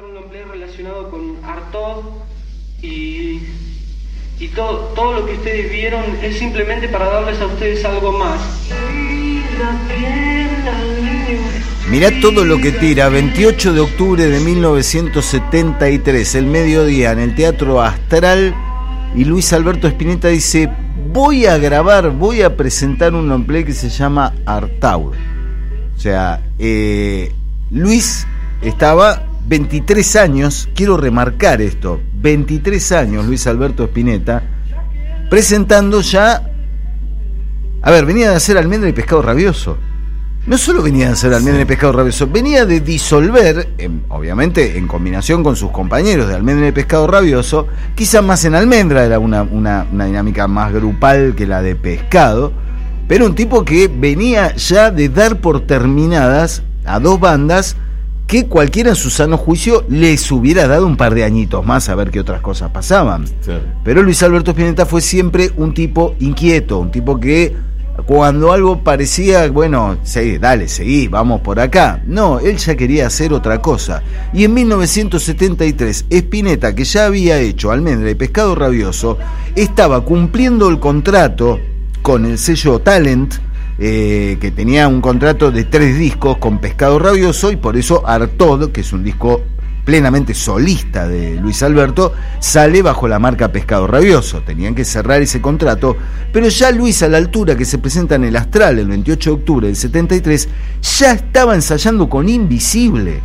un long relacionado con Artaud y, y todo, todo lo que ustedes vieron es simplemente para darles a ustedes algo más. Mirá todo lo que tira, 28 de octubre de 1973, el mediodía, en el Teatro Astral, y Luis Alberto Spinetta dice, voy a grabar, voy a presentar un long que se llama Artaud. O sea, eh, Luis estaba 23 años, quiero remarcar esto, 23 años Luis Alberto Spinetta, presentando ya, a ver, venía de hacer almendra y pescado rabioso. No solo venía de hacer almendra y pescado rabioso, venía de disolver, obviamente en combinación con sus compañeros de almendra y pescado rabioso, quizás más en almendra, era una, una dinámica más grupal que la de pescado, pero un tipo que venía ya de dar por terminadas a dos bandas que cualquiera en su sano juicio les hubiera dado un par de añitos más a ver qué otras cosas pasaban. Pero Luis Alberto Spinetta fue siempre un tipo inquieto, un tipo que cuando algo parecía, bueno, sí, dale, seguí, vamos por acá. No, él ya quería hacer otra cosa. Y en 1973, Spinetta, que ya había hecho Almendra y Pescado Rabioso, estaba cumpliendo el contrato con el sello Talent, eh, que tenía un contrato de tres discos con Pescado Rabioso y por eso Artod, que es un disco plenamente solista de Luis Alberto, sale bajo la marca Pescado Rabioso. Tenían que cerrar ese contrato, pero ya Luis a la altura que se presenta en el Astral el 28 de octubre del 73, ya estaba ensayando con Invisible.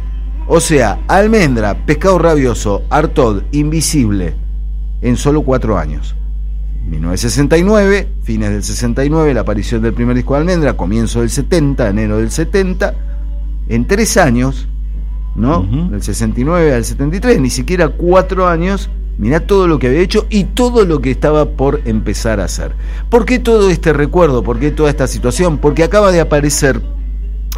O sea, Almendra, Pescado Rabioso, Artod, Invisible, en solo cuatro años. 1969, fines del 69, la aparición del primer disco de Almendra, comienzo del 70, enero del 70, en tres años, ¿no? Del 69 al 73, ni siquiera cuatro años, mirá todo lo que había hecho y todo lo que estaba por empezar a hacer. ¿Por qué todo este recuerdo? ¿Por qué toda esta situación? Porque acaba de aparecer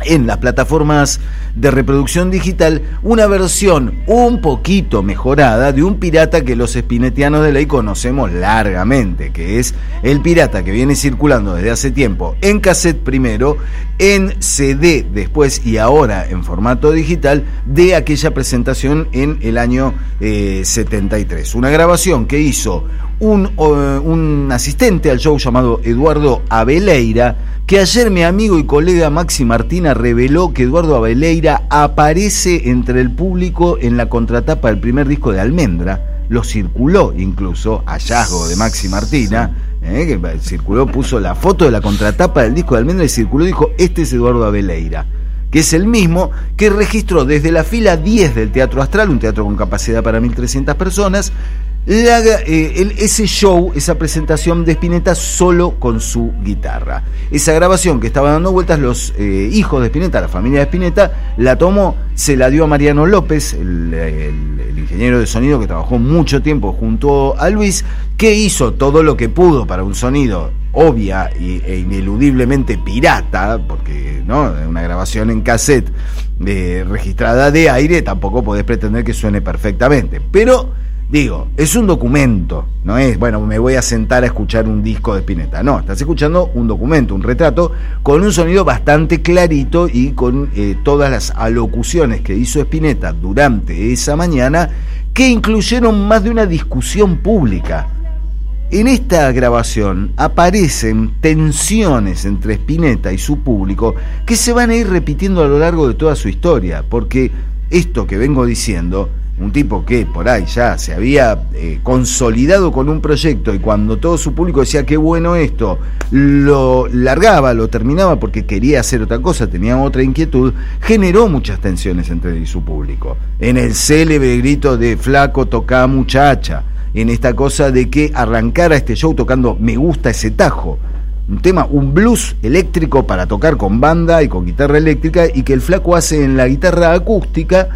en las plataformas de reproducción digital una versión un poquito mejorada de un pirata que los espinetianos de ley conocemos largamente, que es el pirata que viene circulando desde hace tiempo en cassette primero, en CD después y ahora en formato digital de aquella presentación en el año 73. Eh, una grabación que hizo un, asistente al show llamado Eduardo Abeleira, que ayer mi amigo y colega Maxi Martina reveló que Eduardo Abeleira aparece entre el público en la contratapa del primer disco de Almendra, lo circuló incluso, hallazgo de Maxi Martina, eh, que circuló, puso la foto de la contratapa del disco de Almendra y circuló y dijo, este es Eduardo Abeleira que es el mismo que registró desde la fila 10 del Teatro Astral, un teatro con capacidad para 1.300 personas, eh, ese show, esa presentación de Spinetta solo con su guitarra. Esa grabación que estaba dando vueltas, los eh, hijos de Spinetta, la familia de Spinetta, la tomó, se la dio a Mariano López, el, ingeniero de sonido que trabajó mucho tiempo junto a Luis, que hizo todo lo que pudo para un sonido obvia e ineludiblemente pirata, porque no una grabación en cassette eh, registrada de aire tampoco podés pretender que suene perfectamente, pero Digo, es un documento, no es, bueno, me voy a sentar a escuchar un disco de Spinetta. No, estás escuchando un documento, un retrato, con un sonido bastante clarito y con eh, todas las alocuciones que hizo Spinetta durante esa mañana, que incluyeron más de una discusión pública. En esta grabación aparecen tensiones entre Spinetta y su público que se van a ir repitiendo a lo largo de toda su historia, porque esto que vengo diciendo un tipo que por ahí ya se había eh, consolidado con un proyecto y cuando todo su público decía qué bueno esto, lo largaba, lo terminaba porque quería hacer otra cosa, tenía otra inquietud, generó muchas tensiones entre él y su público. En el célebre grito de flaco toca muchacha, en esta cosa de que arrancara este show tocando me gusta ese tajo. Un tema, un blues eléctrico para tocar con banda y con guitarra eléctrica y que el flaco hace en la guitarra acústica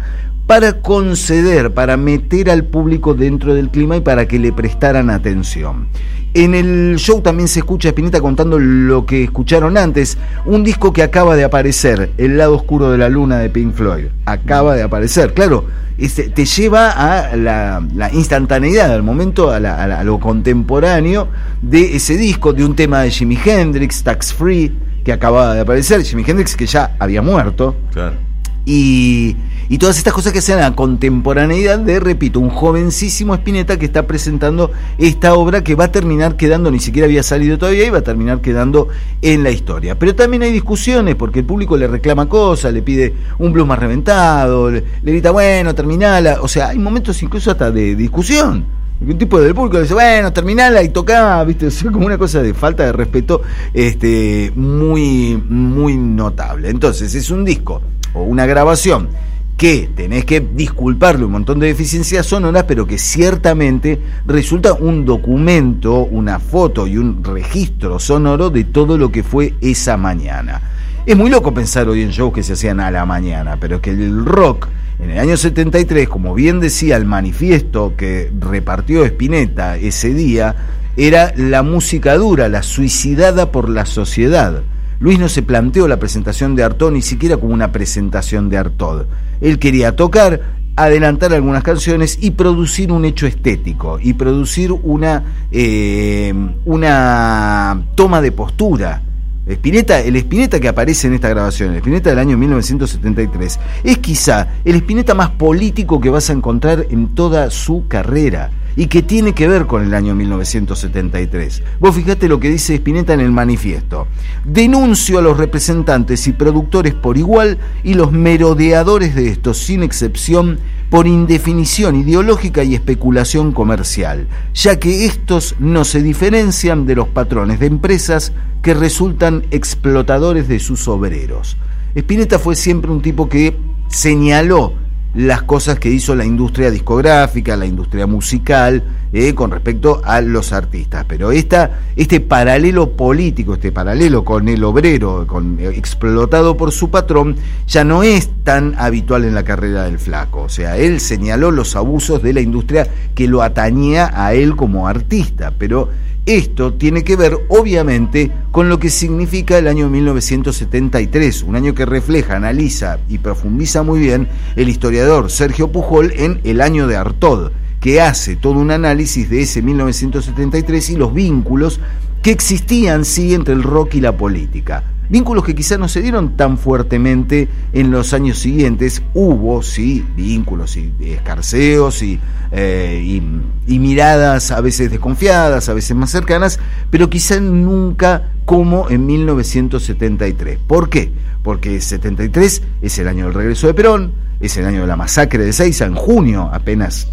para conceder, para meter al público dentro del clima y para que le prestaran atención. En el show también se escucha a Spinetta contando lo que escucharon antes, un disco que acaba de aparecer, El lado oscuro de la luna de Pink Floyd. Acaba de aparecer, claro, este, te lleva a la, instantaneidad, al momento, a, a, lo contemporáneo de ese disco, de un tema de Jimi Hendrix, Tax Free, que acababa de aparecer. Jimi Hendrix que ya había muerto. Claro Y, y todas estas cosas que sean la contemporaneidad de, repito, un jovencísimo Spinetta que está presentando esta obra que va a terminar quedando, ni siquiera había salido todavía, y va a terminar quedando en la historia. Pero también hay discusiones porque el público le reclama cosas, le pide un blues más reventado, le, grita, bueno, terminala. O sea, hay momentos incluso hasta de discusión. Un tipo del público dice, bueno, terminala y toca, viste, es como una cosa de falta de respeto este, muy, muy notable. Entonces, es un disco o una grabación que tenés que disculparle un montón de deficiencias sonoras, pero que ciertamente resulta un documento, una foto y un registro sonoro de todo lo que fue esa mañana. Es muy loco pensar hoy en shows que se hacían a la mañana, pero que el rock en el año 73, como bien decía el manifiesto que repartió Spinetta ese día, era la música dura, la suicidada por la sociedad. Luis no se planteó la presentación de Artaud ni siquiera como una presentación de Artaud. Él quería tocar, adelantar algunas canciones y producir un hecho estético y producir una, eh, una toma de postura. El Spinetta que aparece en esta grabación, el Spinetta del año 1973, es quizá el Spinetta más político que vas a encontrar en toda su carrera y que tiene que ver con el año 1973. Vos fijate lo que dice Spinetta en el manifiesto. Denuncio a los representantes y productores por igual y los merodeadores de estos, sin excepción, por indefinición ideológica y especulación comercial, ya que estos no se diferencian de los patrones de empresas que resultan explotadores de sus obreros. Spinetta fue siempre un tipo que señaló las cosas que hizo la industria discográfica, la industria musical, eh, con respecto a los artistas. Pero esta, este paralelo político, este paralelo con el obrero, con, eh, explotado por su patrón, ya no es tan habitual en la carrera del flaco. O sea, él señaló los abusos de la industria que lo atañía a él como artista, pero esto tiene que ver, obviamente, con lo que significa el año 1973, un año que refleja, analiza y profundiza muy bien el historiador Sergio Pujol en El año de Artod, que hace todo un análisis de ese 1973 y los vínculos que existían, sí, entre el rock y la política. Vínculos que quizás no se dieron tan fuertemente en los años siguientes. Hubo, sí, vínculos y escarceos y, eh, y, miradas a veces desconfiadas, a veces más cercanas, pero quizás nunca como en 1973. ¿Por qué? Porque 73 es el año del regreso de Perón, es el año de la masacre de Seiza en junio, apenas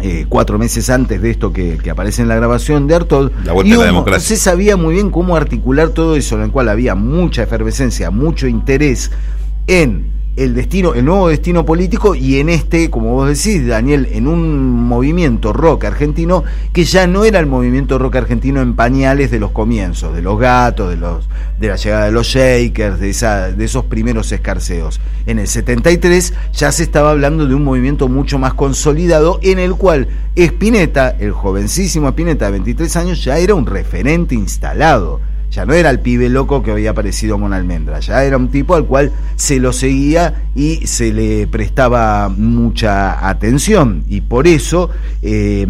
eh, cuatro meses antes de esto que, aparece en la grabación de Artod, la y la se sabía muy bien cómo articular todo eso, en el cual había mucha efervescencia, mucho interés en el destino, el nuevo destino político y en este, como vos decís, Daniel, en un movimiento rock argentino que ya no era el movimiento rock argentino en pañales de los comienzos, de los gatos, de los de la llegada de los Shakers, de esa, de esos primeros escarceos. En el 73 ya se estaba hablando de un movimiento mucho más consolidado en el cual Spinetta, el jovencísimo Spinetta de 23 años, ya era un referente instalado ya no era el pibe loco que había aparecido con Almendra, ya era un tipo al cual se lo seguía y se le prestaba mucha atención. Y por eso eh,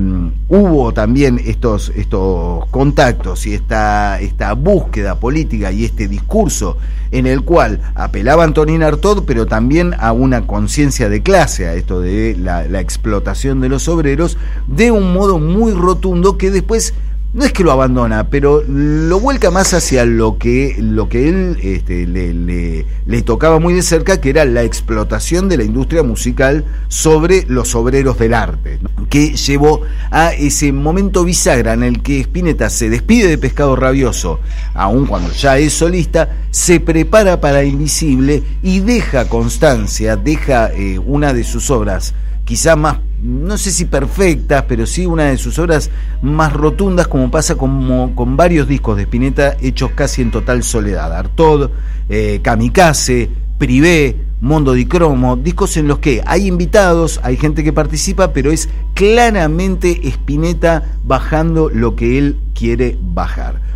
hubo también estos, estos contactos y esta, esta búsqueda política y este discurso en el cual apelaba Antonín Artaud, pero también a una conciencia de clase, a esto de la explotación de los obreros, de un modo muy rotundo que después no es que lo abandona, pero lo vuelca más hacia lo que, lo que él este, le, tocaba muy de cerca, que era la explotación de la industria musical sobre los obreros del arte, que llevó a ese momento bisagra en el que Spinetta se despide de Pescado Rabioso, aun cuando ya es solista, se prepara para Invisible y deja constancia, deja eh, una de sus obras quizá más no sé si perfectas, pero sí una de sus obras más rotundas, como pasa como, con varios discos de Spinetta hechos casi en total soledad. Artod, eh, Kamikaze, Privé, Mondo di Cromo, discos en los que hay invitados, hay gente que participa, pero es claramente Spinetta bajando lo que él quiere bajar